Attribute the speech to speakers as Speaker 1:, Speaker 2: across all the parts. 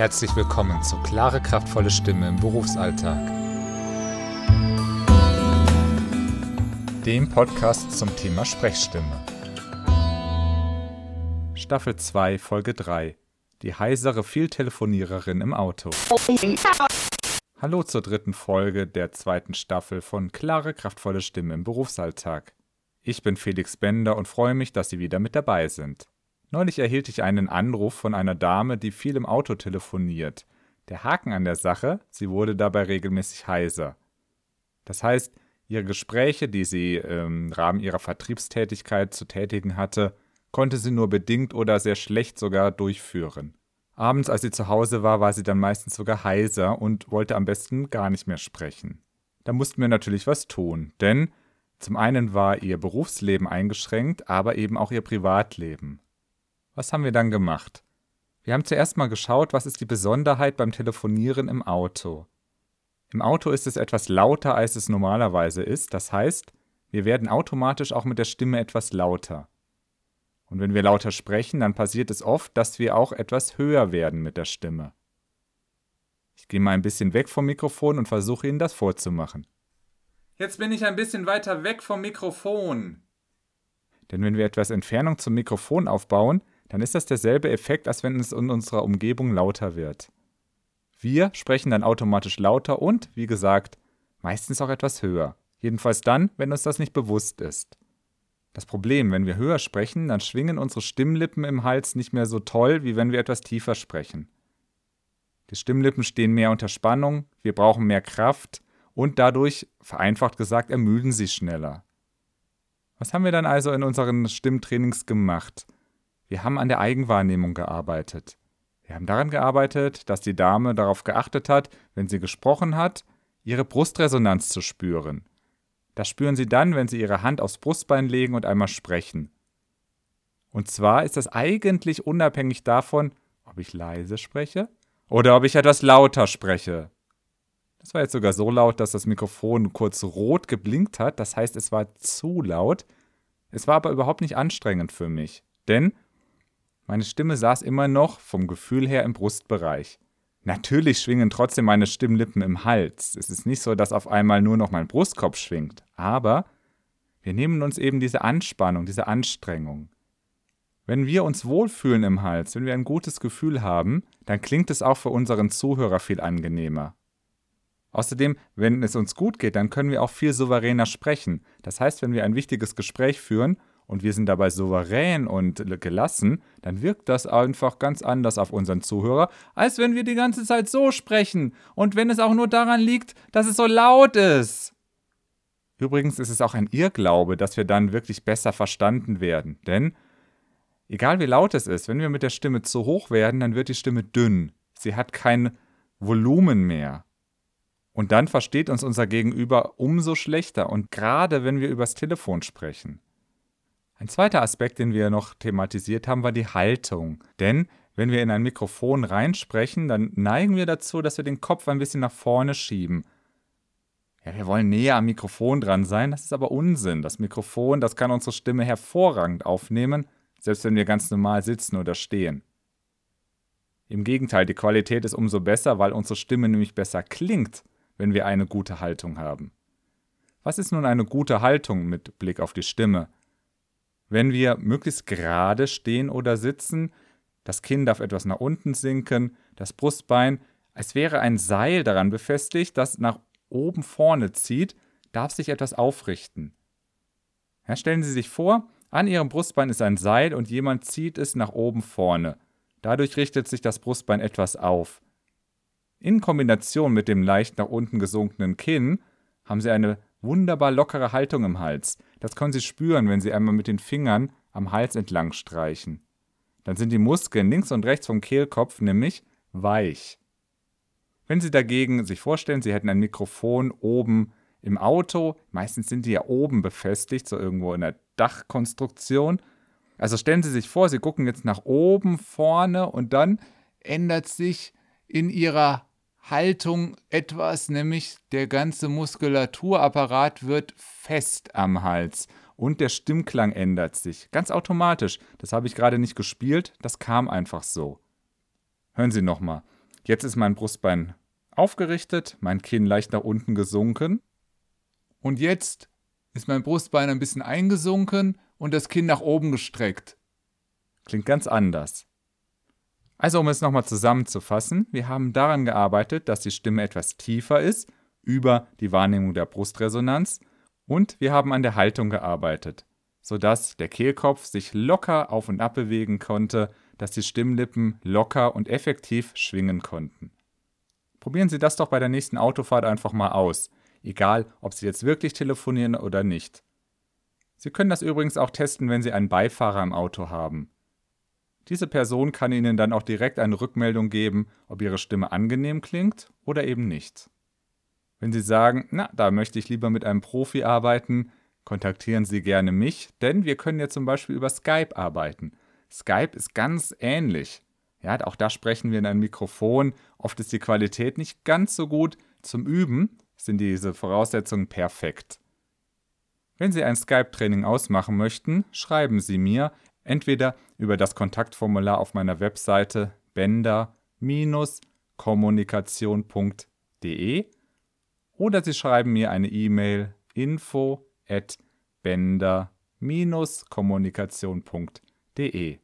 Speaker 1: Herzlich willkommen zu Klare, kraftvolle Stimme im Berufsalltag. Dem Podcast zum Thema Sprechstimme. Staffel 2, Folge 3. Die heisere Vieltelefoniererin im Auto. Hallo zur dritten Folge der zweiten Staffel von Klare, kraftvolle Stimme im Berufsalltag. Ich bin Felix Bender und freue mich, dass Sie wieder mit dabei sind. Neulich erhielt ich einen Anruf von einer Dame, die viel im Auto telefoniert. Der Haken an der Sache, sie wurde dabei regelmäßig heiser. Das heißt, ihre Gespräche, die sie im Rahmen ihrer Vertriebstätigkeit zu tätigen hatte, konnte sie nur bedingt oder sehr schlecht sogar durchführen. Abends, als sie zu Hause war, war sie dann meistens sogar heiser und wollte am besten gar nicht mehr sprechen. Da mussten wir natürlich was tun, denn zum einen war ihr Berufsleben eingeschränkt, aber eben auch ihr Privatleben. Was haben wir dann gemacht? Wir haben zuerst mal geschaut, was ist die Besonderheit beim Telefonieren im Auto. Im Auto ist es etwas lauter, als es normalerweise ist, das heißt, wir werden automatisch auch mit der Stimme etwas lauter. Und wenn wir lauter sprechen, dann passiert es oft, dass wir auch etwas höher werden mit der Stimme. Ich gehe mal ein bisschen weg vom Mikrofon und versuche Ihnen das vorzumachen. Jetzt bin ich ein bisschen weiter weg vom Mikrofon. Denn wenn wir etwas Entfernung zum Mikrofon aufbauen, dann ist das derselbe Effekt, als wenn es in unserer Umgebung lauter wird. Wir sprechen dann automatisch lauter und, wie gesagt, meistens auch etwas höher. Jedenfalls dann, wenn uns das nicht bewusst ist. Das Problem, wenn wir höher sprechen, dann schwingen unsere Stimmlippen im Hals nicht mehr so toll, wie wenn wir etwas tiefer sprechen. Die Stimmlippen stehen mehr unter Spannung, wir brauchen mehr Kraft und dadurch, vereinfacht gesagt, ermüden sie schneller. Was haben wir dann also in unseren Stimmtrainings gemacht? Wir haben an der Eigenwahrnehmung gearbeitet. Wir haben daran gearbeitet, dass die Dame darauf geachtet hat, wenn sie gesprochen hat, ihre Brustresonanz zu spüren. Das spüren Sie dann, wenn Sie Ihre Hand aufs Brustbein legen und einmal sprechen. Und zwar ist das eigentlich unabhängig davon, ob ich leise spreche oder ob ich etwas lauter spreche. Das war jetzt sogar so laut, dass das Mikrofon kurz rot geblinkt hat, das heißt, es war zu laut. Es war aber überhaupt nicht anstrengend für mich, denn meine Stimme saß immer noch vom Gefühl her im Brustbereich. Natürlich schwingen trotzdem meine Stimmlippen im Hals. Es ist nicht so, dass auf einmal nur noch mein Brustkorb schwingt, aber wir nehmen uns eben diese Anspannung, diese Anstrengung. Wenn wir uns wohlfühlen im Hals, wenn wir ein gutes Gefühl haben, dann klingt es auch für unseren Zuhörer viel angenehmer. Außerdem, wenn es uns gut geht, dann können wir auch viel souveräner sprechen. Das heißt, wenn wir ein wichtiges Gespräch führen und wir sind dabei souverän und gelassen, dann wirkt das einfach ganz anders auf unseren Zuhörer, als wenn wir die ganze Zeit so sprechen und wenn es auch nur daran liegt, dass es so laut ist. Übrigens ist es auch ein Irrglaube, dass wir dann wirklich besser verstanden werden, denn egal wie laut es ist, wenn wir mit der Stimme zu hoch werden, dann wird die Stimme dünn. Sie hat kein Volumen mehr. Und dann versteht uns unser Gegenüber umso schlechter und gerade wenn wir übers Telefon sprechen. Ein zweiter Aspekt, den wir noch thematisiert haben, war die Haltung. Denn wenn wir in ein Mikrofon reinsprechen, dann neigen wir dazu, dass wir den Kopf ein bisschen nach vorne schieben. Ja, wir wollen näher am Mikrofon dran sein, das ist aber Unsinn. Das Mikrofon, das kann unsere Stimme hervorragend aufnehmen, selbst wenn wir ganz normal sitzen oder stehen. Im Gegenteil, die Qualität ist umso besser, weil unsere Stimme nämlich besser klingt, wenn wir eine gute Haltung haben. Was ist nun eine gute Haltung mit Blick auf die Stimme? Wenn wir möglichst gerade stehen oder sitzen. Das Kinn darf etwas nach unten sinken, das Brustbein, als wäre ein Seil daran befestigt, das nach oben vorne zieht, darf sich etwas aufrichten. Ja, stellen Sie sich vor, an Ihrem Brustbein ist ein Seil und jemand zieht es nach oben vorne. Dadurch richtet sich das Brustbein etwas auf. In Kombination mit dem leicht nach unten gesunkenen Kinn haben Sie eine wunderbar lockere Haltung im Hals. Das können Sie spüren, wenn Sie einmal mit den Fingern am Hals entlang streichen. Dann sind die Muskeln links und rechts vom Kehlkopf nämlich weich. Wenn Sie dagegen sich vorstellen, Sie hätten ein Mikrofon oben im Auto, meistens sind die ja oben befestigt, so irgendwo in der Dachkonstruktion. Also stellen Sie sich vor, Sie gucken jetzt nach oben vorne und dann ändert sich in Ihrer Haltung etwas, nämlich der ganze Muskulaturapparat wird fest am Hals und der Stimmklang ändert sich. Ganz automatisch. Das habe ich gerade nicht gespielt, das kam einfach so. Hören Sie nochmal. Jetzt ist mein Brustbein aufgerichtet, mein Kinn leicht nach unten gesunken.
Speaker 2: Und jetzt ist mein Brustbein ein bisschen eingesunken und das Kinn nach oben gestreckt.
Speaker 1: Klingt ganz anders. Also um es nochmal zusammenzufassen, wir haben daran gearbeitet, dass die Stimme etwas tiefer ist, über die Wahrnehmung der Brustresonanz, und wir haben an der Haltung gearbeitet, sodass der Kehlkopf sich locker auf und ab bewegen konnte, dass die Stimmlippen locker und effektiv schwingen konnten. Probieren Sie das doch bei der nächsten Autofahrt einfach mal aus, egal ob Sie jetzt wirklich telefonieren oder nicht. Sie können das übrigens auch testen, wenn Sie einen Beifahrer im Auto haben. Diese Person kann Ihnen dann auch direkt eine Rückmeldung geben, ob Ihre Stimme angenehm klingt oder eben nicht. Wenn Sie sagen, na, da möchte ich lieber mit einem Profi arbeiten, kontaktieren Sie gerne mich, denn wir können ja zum Beispiel über Skype arbeiten. Skype ist ganz ähnlich. Ja, auch da sprechen wir in ein Mikrofon. Oft ist die Qualität nicht ganz so gut. Zum Üben sind diese Voraussetzungen perfekt. Wenn Sie ein Skype-Training ausmachen möchten, schreiben Sie mir entweder über das Kontaktformular auf meiner Webseite bender-kommunikation.de oder Sie schreiben mir eine E-Mail info at bender-kommunikation.de.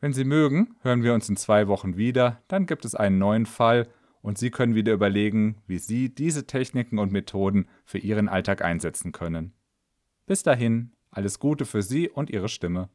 Speaker 1: Wenn Sie mögen, hören wir uns in zwei Wochen wieder, dann gibt es einen neuen Fall und Sie können wieder überlegen, wie Sie diese Techniken und Methoden für Ihren Alltag einsetzen können. Bis dahin, alles Gute für Sie und Ihre Stimme.